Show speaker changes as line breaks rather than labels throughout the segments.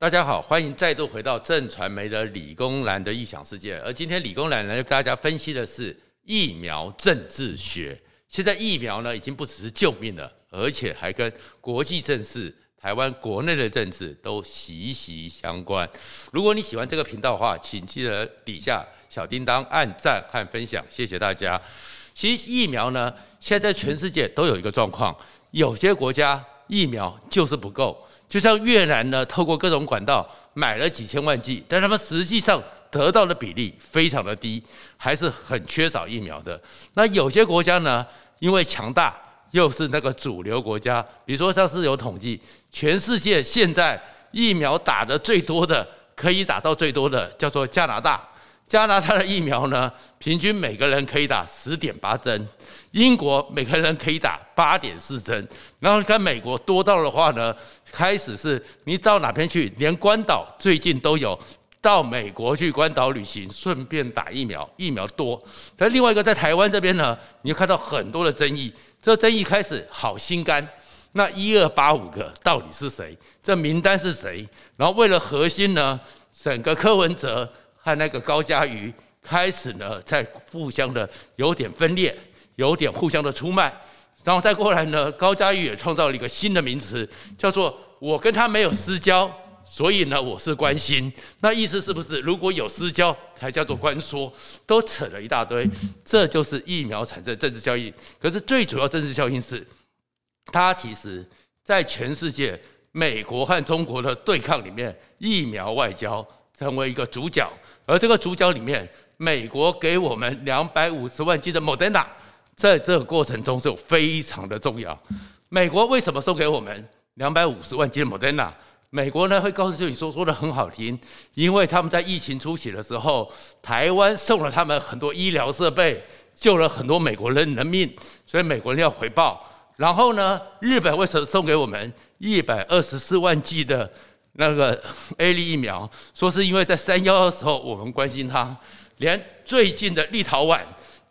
大家好，欢迎再度回到正传媒的理工男的异想世界。而今天理工男呢，跟大家分析的是疫苗政治学。现在疫苗呢，已经不只是救命了，而且还跟国际政治、台湾国内的政治都息息相关。如果你喜欢这个频道的话，请记得底下小叮当按赞和分享，谢谢大家。其实疫苗呢，现在全世界都有一个状况，有些国家疫苗就是不够。就像越南呢，透过各种管道买了几千万剂，但他们实际上得到的比例非常的低，还是很缺少疫苗的。那有些国家呢，因为强大，又是那个主流国家，比如说像是有统计，全世界现在疫苗打得最多的，可以打到最多的叫做加拿大。加拿大的疫苗呢，平均每个人可以打十点八针。英国每个人可以打八点四针，然后看美国多到的话呢，开始是你到哪边去，连关岛最近都有到美国去关岛旅行，顺便打疫苗，疫苗多。但另外一个在台湾这边呢，你就看到很多的争议，这争议开始好心肝，那一二八五个到底是谁？这名单是谁？然后为了核心呢，整个柯文哲和那个高嘉瑜开始呢，在互相的有点分裂。有点互相的出卖，然后再过来呢，高嘉瑜也创造了一个新的名词，叫做“我跟他没有私交，所以呢，我是关心”。那意思是不是如果有私交才叫做关说？都扯了一大堆，这就是疫苗产生政治效应。可是最主要政治效应是，它其实在全世界美国和中国的对抗里面，疫苗外交成为一个主角。而这个主角里面，美国给我们两百五十万剂的莫德纳。在这个过程中是非常的重要。美国为什么送给我们两百五十万剂的莫德纳？美国呢会告诉你说，说的很好听，因为他们在疫情初期的时候，台湾送了他们很多医疗设备，救了很多美国人的命，所以美国人要回报。然后呢，日本为什么送给我们一百二十四万剂的那个 A 类疫苗？说是因为在三幺的时候我们关心他，连最近的立陶宛。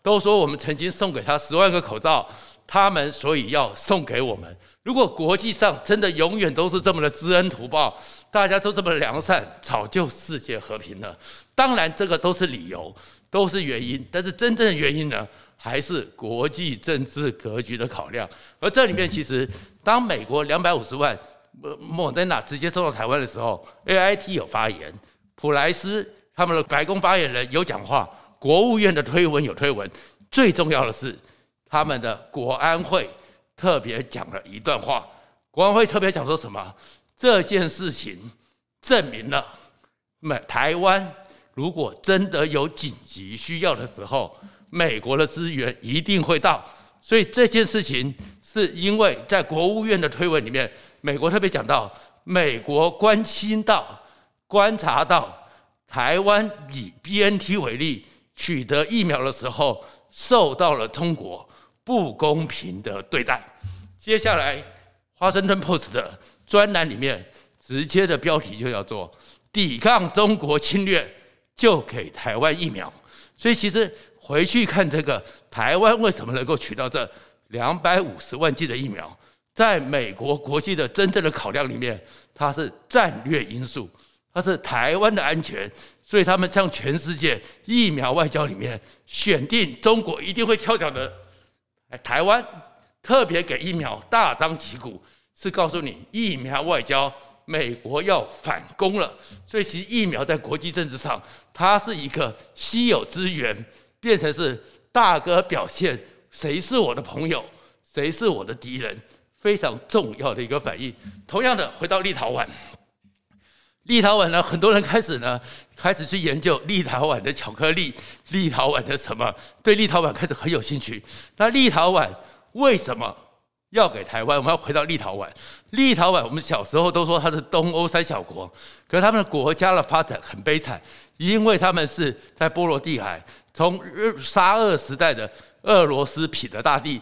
都说我们曾经送给他十万个口罩，他们所以要送给我们。如果国际上真的永远都是这么的知恩图报，大家都这么良善，早就世界和平了。当然，这个都是理由，都是原因，但是真正的原因呢，还是国际政治格局的考量。而这里面其实，当美国两百五十万莫德纳直接送到台湾的时候，AIT 有发言，普莱斯他们的白宫发言人有讲话。国务院的推文有推文，最重要的是，他们的国安会特别讲了一段话。国安会特别讲说什么？这件事情证明了，美台湾如果真的有紧急需要的时候，美国的资源一定会到。所以这件事情是因为在国务院的推文里面，美国特别讲到，美国关心到、观察到台湾以 BNT 为例。取得疫苗的时候，受到了中国不公平的对待。接下来，《华盛顿 Post》的专栏里面直接的标题就叫做“抵抗中国侵略，就给台湾疫苗”。所以，其实回去看这个台湾为什么能够取到这两百五十万剂的疫苗，在美国国际的真正的考量里面，它是战略因素，它是台湾的安全。所以他们向全世界疫苗外交里面选定中国一定会跳脚的，哎，台湾特别给疫苗大张旗鼓，是告诉你疫苗外交，美国要反攻了。所以其实疫苗在国际政治上，它是一个稀有资源，变成是大哥表现谁是我的朋友，谁是我的敌人，非常重要的一个反应。同样的，回到立陶宛。立陶宛呢，很多人开始呢，开始去研究立陶宛的巧克力，立陶宛的什么，对立陶宛开始很有兴趣。那立陶宛为什么要给台湾？我们要回到立陶宛。立陶宛，我们小时候都说它是东欧三小国，可是他们的国家的发展很悲惨，因为他们是在波罗的海，从沙俄时代的俄罗斯彼得大帝，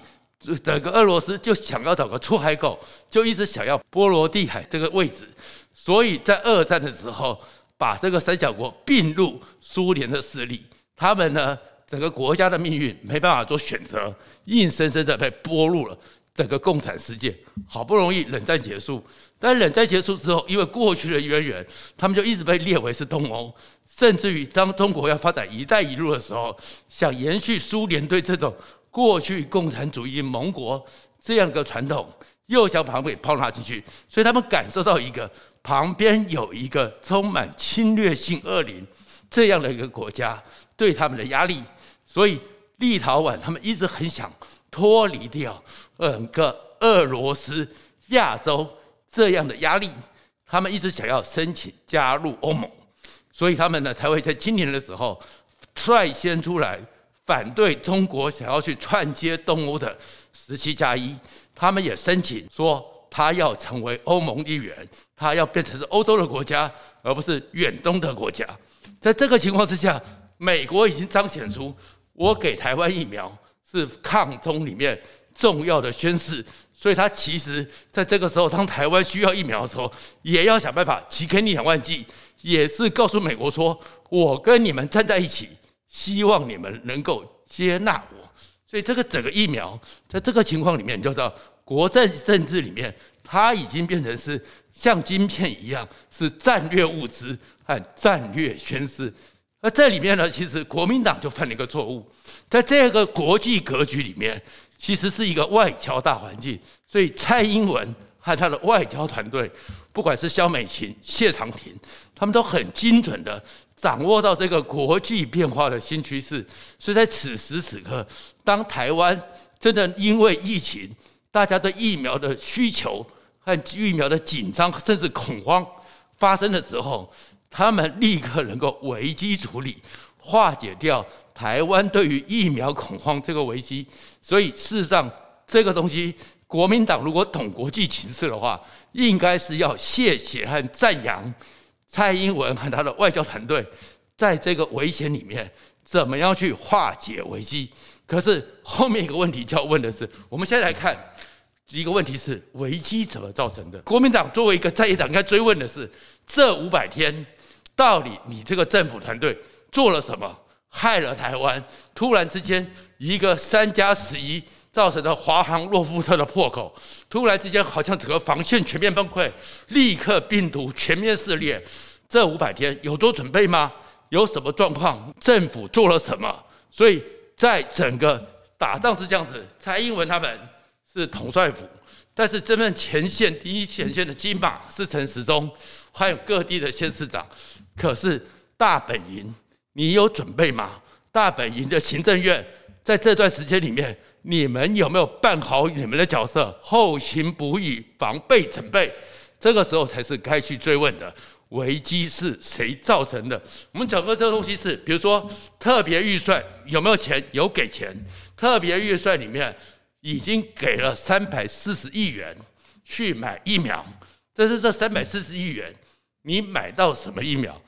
整个俄罗斯就想要找个出海口，就一直想要波罗的海这个位置。所以在二战的时候，把这个三小国并入苏联的势力，他们呢，整个国家的命运没办法做选择，硬生生的被剥入了整个共产世界。好不容易冷战结束，但冷战结束之后，因为过去的渊源，他们就一直被列为是东欧，甚至于当中国要发展“一带一路”的时候，想延续苏联对这种过去共产主义盟国这样一个传统，又想把它给抛纳进去，所以他们感受到一个旁边有一个充满侵略性恶灵这样的一个国家对他们的压力，所以立陶宛他们一直很想脱离掉整个俄罗斯亚洲这样的压力，他们一直想要申请加入欧盟，所以他们呢才会在今年的时候率先出来反对中国想要去串接东欧的十七加一，他们也申请说他要成为欧盟一员，他要变成是欧洲的国家，而不是远东的国家。在这个情况之下，美国已经彰显出我给台湾疫苗是抗中里面重要的宣示，所以他其实在这个时候，当台湾需要疫苗的时候，也要想办法提给你两万剂，也是告诉美国说，我跟你们站在一起，希望你们能够接纳我。所以这个整个疫苗，在这个情况里面，你就知道国政政治里面，它已经变成是像晶片一样，是战略物资和战略宣示。而这里面呢，其实国民党就犯了一个错误，在这个国际格局里面，其实是一个外交大环境，所以蔡英文和他的外交团队，不管是萧美琴、谢长廷，他们都很精准的掌握到这个国际变化的新趋势。所以在此时此刻，当台湾真的因为疫情，大家对疫苗的需求和疫苗的紧张甚至恐慌发生的时候，他们立刻能够危机处理，化解掉台湾对于疫苗恐慌这个危机。所以事实上，这个东西，国民党如果懂国际情势的话，应该是要谢谢和赞扬蔡英文和他的外交团队，在这个危险里面怎么样去化解危机。可是后面一个问题就要问的是，我们现在来看一个问题是危机怎么造成的？国民党作为一个在野党，应该追问的是这五百天。到底你这个政府团队做了什么，害了台湾？突然之间，一个三加十一造成的华航洛夫特的破口，突然之间好像整个防线全面崩溃，立刻病毒全面肆虐。这五百天有做准备吗？有什么状况？政府做了什么？所以在整个打仗是这样子，蔡英文他们是统帅府，但是真正前线第一前线的金马是陈时中，还有各地的县市长。可是大本营，你有准备吗？大本营的行政院在这段时间里面，你们有没有办好你们的角色？后勤补给、防备准备，这个时候才是该去追问的。危机是谁造成的？我们整个这个东西是，比如说特别预算有没有钱？有给钱。特别预算里面已经给了三百四十亿元去买疫苗，但是这三百四十亿元。你买到什么疫苗？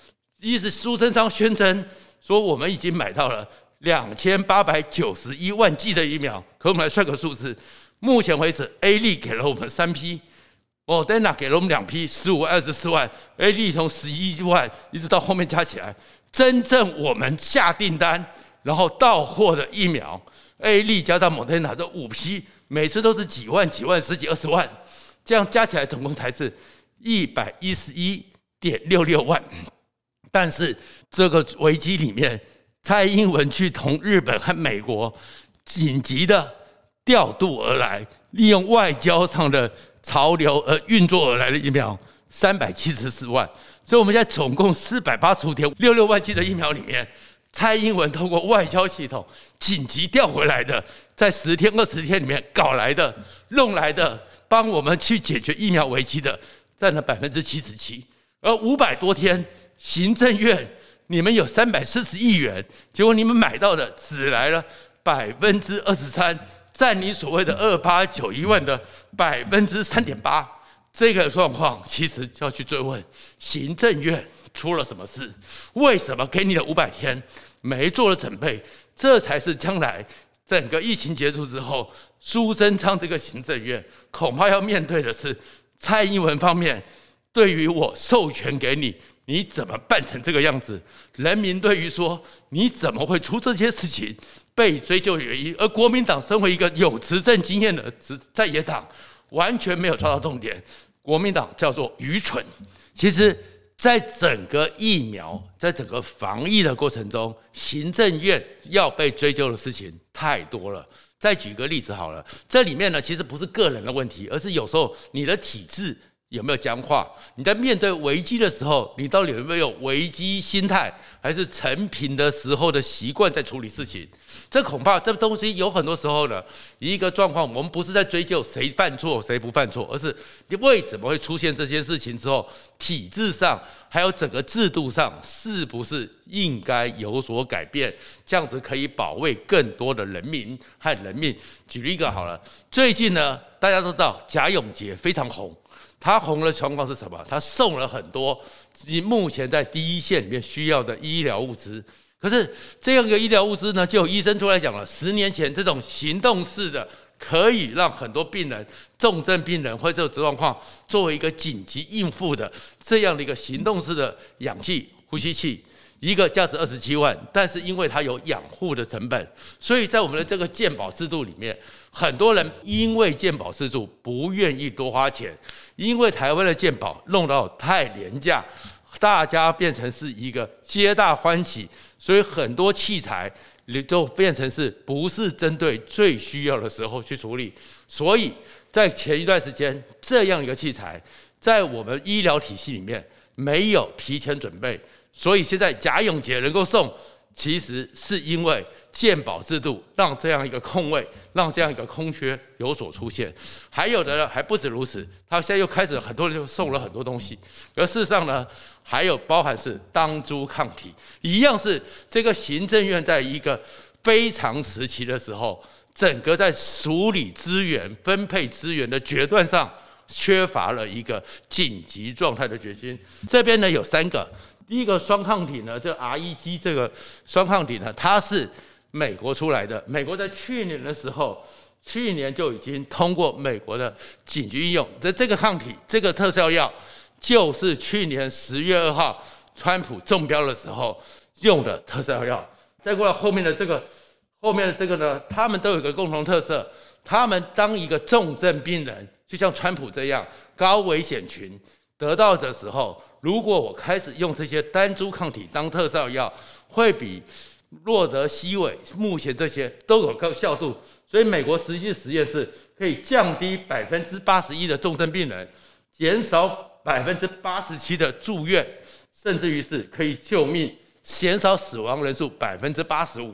意思苏贞昌宣称说，我们已经买到了两千八百九十一万剂的疫苗。可我们来算个数字，目前为止，A 利给了我们三批哦，Dana 给了我们两批，十五二十四万，A 利从十一万一直到后面加起来，真正我们下订单然后到货的疫苗，A 利加上 Moderna 这五批，每次都是几万几万十几二十万，这样加起来总共才是一百一十一。点六六万，但是这个危机里面，蔡英文去同日本和美国紧急的调度而来，利用外交上的潮流而运作而来的疫苗三百七十四万，所以我们现在总共四百八十五点六六万剂的疫苗里面，蔡英文通过外交系统紧急调回来的，在十天二十天里面搞来的、弄来的，帮我们去解决疫苗危机的，占了百分之七十七。而五百多天，行政院你们有三百四十亿元，结果你们买到的只来了百分之二十三，占你所谓的二八九一万的百分之三点八。这个状况其实就要去追问行政院出了什么事？为什么给你的五百天没做了准备？这才是将来整个疫情结束之后，苏贞昌这个行政院恐怕要面对的是蔡英文方面。对于我授权给你，你怎么办成这个样子？人民对于说你怎么会出这些事情被追究原因，而国民党身为一个有执政经验的执在野党，完全没有抓到重点。国民党叫做愚蠢。其实，在整个疫苗，在整个防疫的过程中，行政院要被追究的事情太多了。再举一个例子好了，这里面呢，其实不是个人的问题，而是有时候你的体制有没有僵化？你在面对危机的时候，你到底有没有危机心态，还是承平的时候的习惯在处理事情？这恐怕这东西有很多时候呢，一个状况，我们不是在追究谁犯错谁不犯错，而是你为什么会出现这些事情之后，体制上还有整个制度上是不是应该有所改变，这样子可以保卫更多的人民和人命。举例一个好了，最近呢，大家都知道贾永婕非常红，他红的情况是什么？他送了很多你目前在第一线里面需要的医疗物资。可是这样一个医疗物资呢，就有医生出来讲了，十年前这种行动式的，可以让很多病人、重症病人或者这种状况，作为一个紧急应付的这样的一个行动式的氧气呼吸器，一个价值二十七万，但是因为它有养护的成本，所以在我们的这个鉴保制度里面，很多人因为鉴保制度不愿意多花钱，因为台湾的鉴保弄到太廉价。大家变成是一个皆大欢喜，所以很多器材你就变成是不是针对最需要的时候去处理。所以在前一段时间，这样一个器材在我们医疗体系里面没有提前准备，所以现在贾永杰能够送。其实是因为健保制度让这样一个空位，让这样一个空缺有所出现。还有的呢，还不止如此，他现在又开始很多人就送了很多东西。而事实上呢，还有包含是单株抗体，一样是这个行政院在一个非常时期的时候，整个在处理资源、分配资源的决断上缺乏了一个紧急状态的决心。这边呢有三个。第一个双抗体呢，这 REG 这个双抗体呢，它是美国出来的。美国在去年的时候，去年就已经通过美国的紧急应用。这这个抗体，这个特效药，就是去年十月二号川普中标的时候用的特效药。再过来后面的这个，后面的这个呢，他们都有个共同特色，他们当一个重症病人，就像川普这样高危险群。得到的时候，如果我开始用这些单株抗体当特效药，会比洛德西韦目前这些都有高效度。所以美国实际实验室可以降低百分之八十一的重症病人，减少百分之八十七的住院，甚至于是可以救命，减少死亡人数百分之八十五。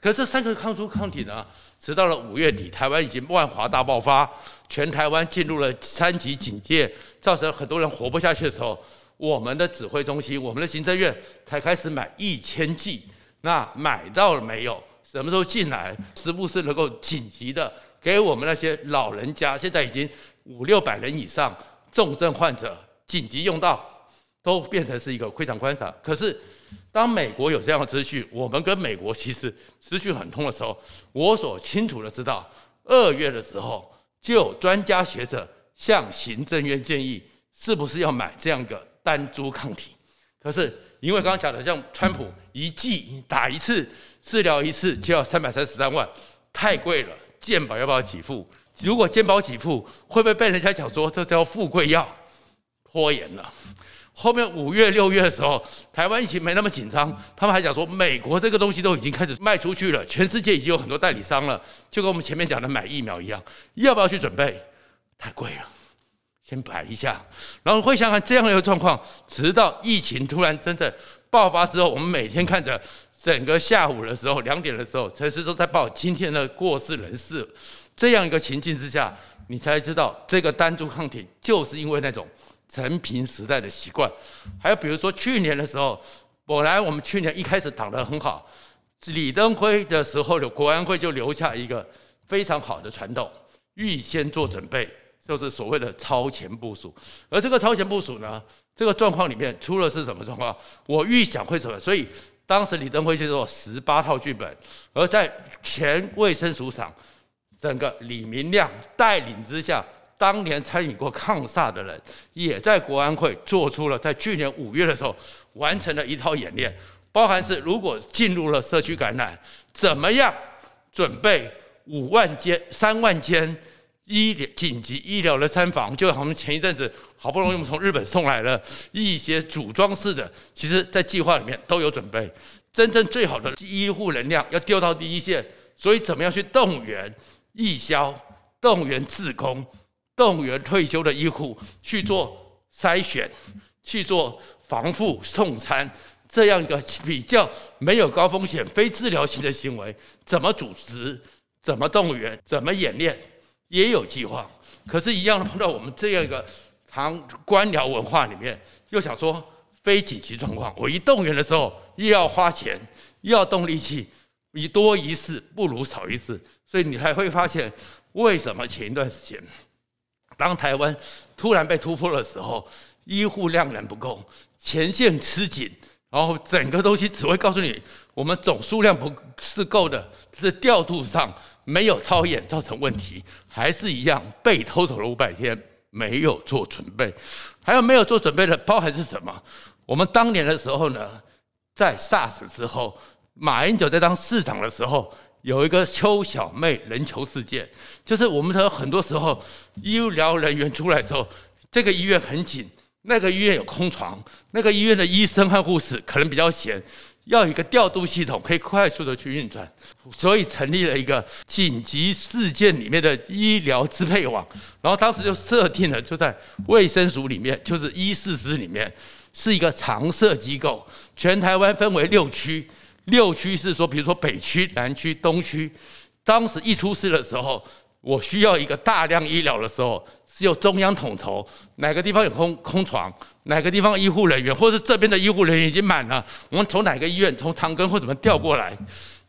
可是三个抗株抗体呢？直到了五月底，台湾已经万华大爆发，全台湾进入了三级警戒，造成很多人活不下去的时候，我们的指挥中心，我们的行政院才开始买一千剂。那买到了没有？什么时候进来？是不是能够紧急的给我们那些老人家？现在已经五六百人以上重症患者紧急用到，都变成是一个非常观察。可是。当美国有这样的资讯，我们跟美国其实资讯很通的时候，我所清楚的知道，二月的时候就有专家学者向行政院建议，是不是要买这样个单株抗体？可是因为刚刚讲的，像川普一剂打一次治疗一次就要三百三十三万，太贵了，健保要不要给付？如果健保给付，会不会被人家讲说这叫富贵药？拖延了。后面五月六月的时候，台湾疫情没那么紧张，他们还讲说美国这个东西都已经开始卖出去了，全世界已经有很多代理商了，就跟我们前面讲的买疫苗一样，要不要去准备？太贵了，先摆一下，然后会想想这样一个状况，直到疫情突然真正爆发之后，我们每天看着整个下午的时候两点的时候，城市都在报今天的过世人士，这样一个情境之下，你才知道这个单株抗体就是因为那种。陈平时代的习惯，还有比如说去年的时候，本来我们去年一开始打得很好，李登辉的时候，的国安会就留下一个非常好的传统，预先做准备，就是所谓的超前部署。而这个超前部署呢，这个状况里面出了是什么状况？我预想会怎么？所以当时李登辉就做十八套剧本，而在前卫生署长整个李明亮带领之下。当年参与过抗煞的人，也在国安会做出了在去年五月的时候完成了一套演练，包含是如果进入了社区感染，怎么样准备五万间、三万间医疗紧急医疗的参房，就像我们前一阵子好不容易我们从日本送来了一些组装式的，其实在计划里面都有准备。真正最好的医护能量要调到第一线，所以怎么样去动员义消、动员志工、动员退休的医护去做筛选、去做防护送餐，这样一个比较没有高风险、非治疗性的行为，怎么组织、怎么动员、怎么演练，也有计划。可是，一样的碰到我们这样一个长官僚文化里面，又想说。非紧急状况，我一动员的时候又要花钱，又要动力气，你多一事不如少一事，所以你才会发现为什么前一段时间，当台湾突然被突破的时候，医护量能不够，前线吃紧，然后整个东西只会告诉你，我们总数量不是够的，是调度上没有超演造成问题，还是一样被偷走了五百天，没有做准备，还有没有做准备的包含是什么？我们当年的时候呢，在 SARS 之后，马英九在当市长的时候，有一个邱小妹人球事件，就是我们说很多时候医疗人员出来的时候，这个医院很紧，那个医院有空床，那个医院的医生和护士可能比较闲，要有一个调度系统可以快速的去运转，所以成立了一个紧急事件里面的医疗支配网，然后当时就设定了就在卫生署里面，就是医事司里面。是一个常设机构，全台湾分为六区，六区是说，比如说北区、南区、东区。当时一出事的时候，我需要一个大量医疗的时候，是由中央统筹，哪个地方有空空床，哪个地方医护人员，或是这边的医护人员已经满了，我们从哪个医院，从长庚或怎么调过来，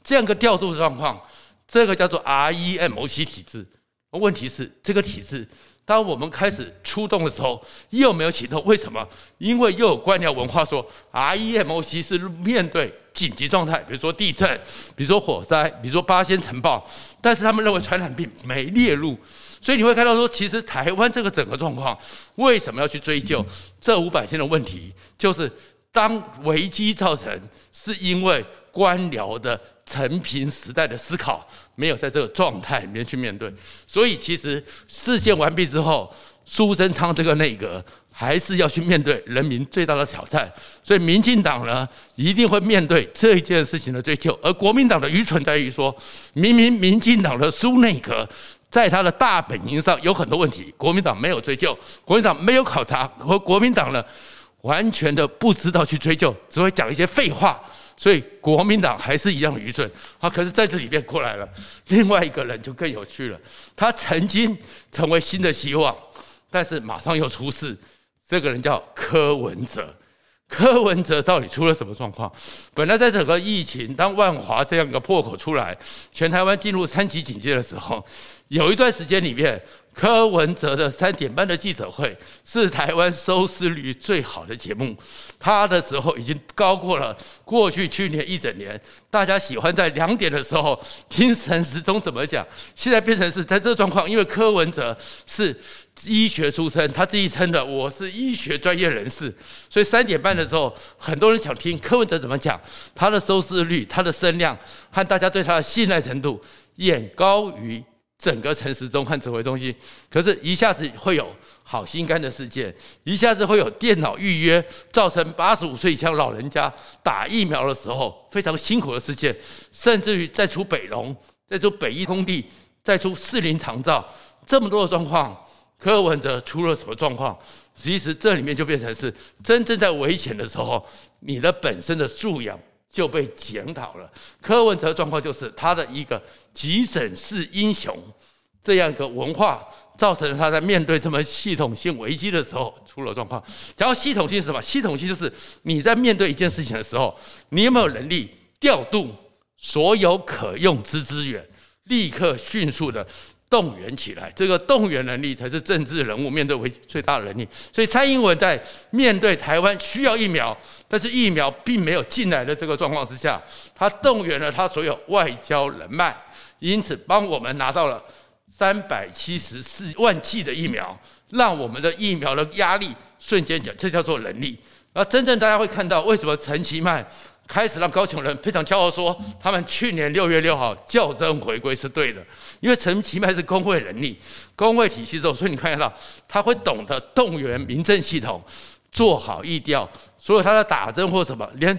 这样个调度状况，这个叫做 REMOC 体制。问题是这个体制。当我们开始出动的时候，又没有启动，为什么？因为又有官僚文化说，REMOC 是面对紧急状态，比如说地震，比如说火灾，比如说八仙尘爆，但是他们认为传染病没列入，所以你会看到说，其实台湾这个整个状况，为什么要去追究这五百天的问题？就是当危机造成，是因为官僚的。承平时代的思考没有在这个状态里面去面对，所以其实事件完毕之后，苏贞昌这个内阁还是要去面对人民最大的挑战，所以民进党呢一定会面对这一件事情的追究，而国民党的愚蠢在于说，明明民进党的苏内阁在他的大本营上有很多问题，国民党没有追究，国民党没有考察，和国民党呢完全的不知道去追究，只会讲一些废话。所以国民党还是一样愚蠢啊！可是在这里面过来了，另外一个人就更有趣了。他曾经成为新的希望，但是马上又出事。这个人叫柯文哲。柯文哲到底出了什么状况？本来在整个疫情，当万华这样一个破口出来，全台湾进入三级警戒的时候，有一段时间里面。柯文哲的三点半的记者会是台湾收视率最好的节目，他的时候已经高过了过去去年一整年。大家喜欢在两点的时候听陈时中怎么讲，现在变成是在这个状况，因为柯文哲是医学出身，他自己称的我是医学专业人士，所以三点半的时候很多人想听柯文哲怎么讲，他的收视率、他的声量和大家对他的信赖程度远高于。整个陈时中和指挥中心，可是一下子会有好心肝的事件，一下子会有电脑预约，造成八十五岁以上老人家打疫苗的时候非常辛苦的事件，甚至于再出北龙，再出北一工地，再出士林长照，这么多的状况，柯文哲出了什么状况？其实这里面就变成是真正在危险的时候，你的本身的素养。就被检讨了。柯文哲状况就是他的一个急诊室英雄这样一个文化，造成了他在面对这么系统性危机的时候出了状况。然后系统性是什么？系统性就是你在面对一件事情的时候，你有没有能力调度所有可用之资源，立刻迅速的。动员起来，这个动员能力才是政治人物面对危最大的能力。所以蔡英文在面对台湾需要疫苗，但是疫苗并没有进来的这个状况之下，他动员了他所有外交人脉，因此帮我们拿到了三百七十四万剂的疫苗，让我们的疫苗的压力瞬间减，这叫做能力。而真正大家会看到，为什么陈其迈开始让高雄人非常骄傲说，他们去年六月六号校正回归是对的，因为陈其迈是公会人力、公会体系之后，所以你看得到他会懂得动员民政系统，做好疫调，所以他的打针或什么，连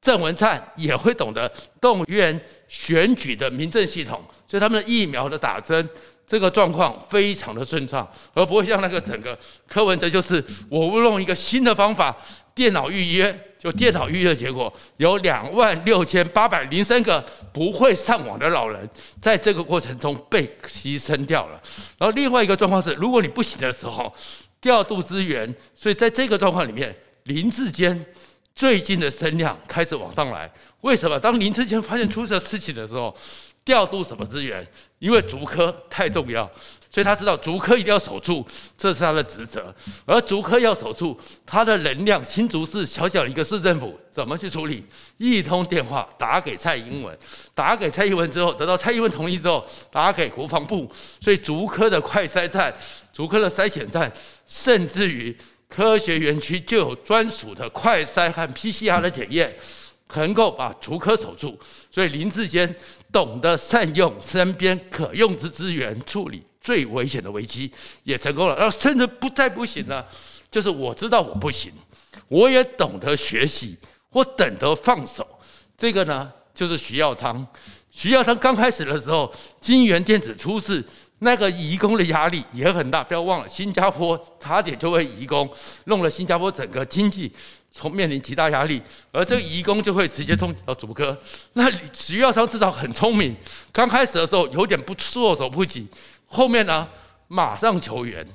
郑文灿也会懂得动员选举的民政系统，所以他们的疫苗的打针。这个状况非常的顺畅，而不会像那个整个柯文哲，就是我用一个新的方法，电脑预约，就电脑预测结果有两万六千八百零三个不会上网的老人，在这个过程中被牺牲掉了。然后另外一个状况是，如果你不行的时候，调度资源，所以在这个状况里面，林志坚最近的声量开始往上来。为什么？当林志坚发现出这事情的时候，调度什么资源？因为竹科太重要，所以他知道竹科一定要守住，这是他的职责。而竹科要守住，他的能量，新竹市小小一个市政府怎么去处理？一通电话打给蔡英文，打给蔡英文之后，得到蔡英文同意之后，打给国防部。所以竹科的快筛站、竹科的筛选站，甚至于科学园区就有专属的快筛和 PCR 的检验。能够把竹科守住，所以林志坚懂得善用身边可用之资源处理最危险的危机，也成功了。而甚至不再不行了，就是我知道我不行，我也懂得学习，我懂得放手。这个呢，就是徐耀昌。徐耀昌刚开始的时候，金元电子出事，那个移工的压力也很大。不要忘了，新加坡差点就会移工，弄了新加坡整个经济。从面临极大压力，而这个移工就会直接冲到主科。那徐耀昌至少很聪明，刚开始的时候有点不措手不及，后面呢马上求援，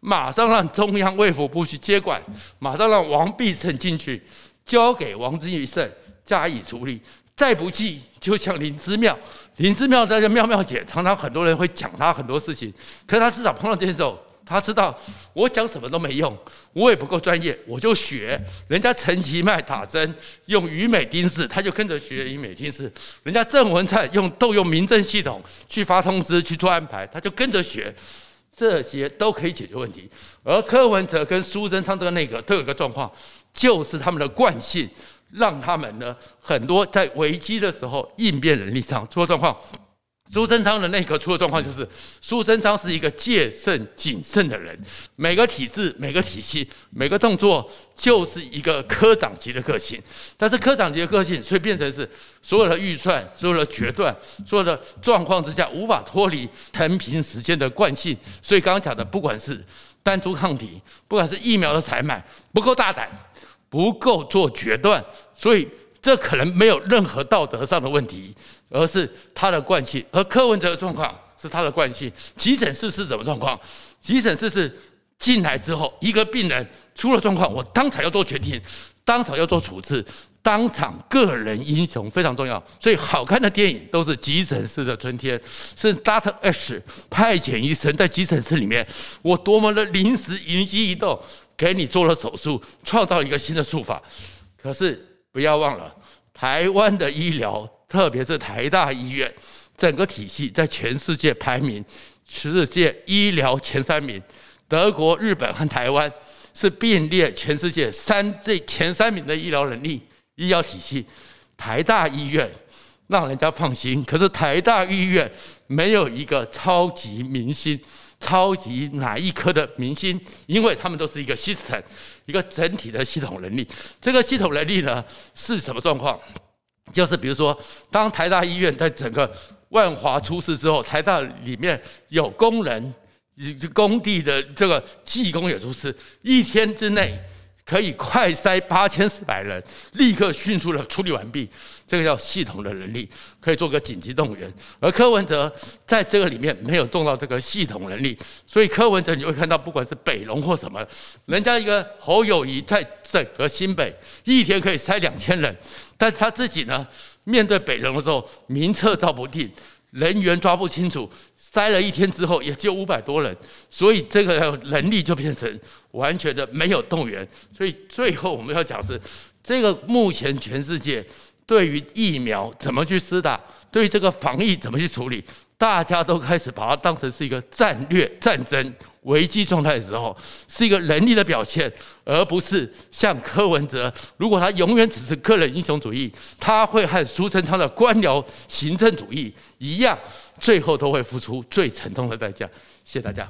马上让中央卫福部去接管，马上让王必胜进去，交给王必胜加以处理。再不济，就像林之妙，林之妙在这妙妙姐，常常很多人会讲她很多事情，可是她至少碰到这些时候。他知道我讲什么都没用，我也不够专业，我就学人家陈其迈打针用于美丁式，他就跟着学于美丁式。人家郑文灿用动用民政系统去发通知去做安排，他就跟着学，这些都可以解决问题。而柯文哲跟苏贞昌这个内阁都有个状况，就是他们的惯性让他们呢很多在危机的时候应变能力上出了状况。苏贞昌的内阁出的状况就是，苏贞昌是一个戒慎谨慎的人，每个体制、每个体系、每个动作就是一个科长级的个性。但是科长级的个性，所以变成是所有的预算、所有的决断、所有的状况之下，无法脱离陈平时间的惯性。所以刚刚讲的，不管是单株抗体，不管是疫苗的采买，不够大胆，不够做决断，所以。这可能没有任何道德上的问题，而是他的惯性。而柯文哲的状况是他的惯性。急诊室是什么状况？急诊室是进来之后，一个病人出了状况，我当场要做决定，当场要做处置，当场个人英雄非常重要。所以好看的电影都是急诊室的春天，是 Doctor H 派遣医生在急诊室里面，我多么的临时灵机一动，给你做了手术，创造一个新的术法。可是。不要忘了，台湾的医疗，特别是台大医院，整个体系在全世界排名世界医疗前三名，德国、日本和台湾是并列全世界三最前三名的医疗能力、医疗体系。台大医院让人家放心，可是台大医院没有一个超级明星。超级哪一科的明星，因为他们都是一个 system，一个整体的系统能力。这个系统能力呢是什么状况？就是比如说，当台大医院在整个万华出事之后，台大里面有工人，工地的这个技工也出事，一天之内。可以快筛八千四百人，立刻迅速的处理完毕，这个叫系统的能力，可以做个紧急动员。而柯文哲在这个里面没有动到这个系统能力，所以柯文哲你会看到，不管是北龙或什么，人家一个侯友谊在整个新北一天可以筛两千人，但他自己呢，面对北龙的时候，名册照不定，人员抓不清楚。筛了一天之后，也就五百多人，所以这个能力就变成完全的没有动员。所以最后我们要讲是，这个目前全世界对于疫苗怎么去施打，对于这个防疫怎么去处理，大家都开始把它当成是一个战略战争危机状态的时候，是一个能力的表现，而不是像柯文哲，如果他永远只是个人英雄主义，他会和苏贞昌的官僚行政主义一样，最后都会付出最沉痛的代价。谢谢大家。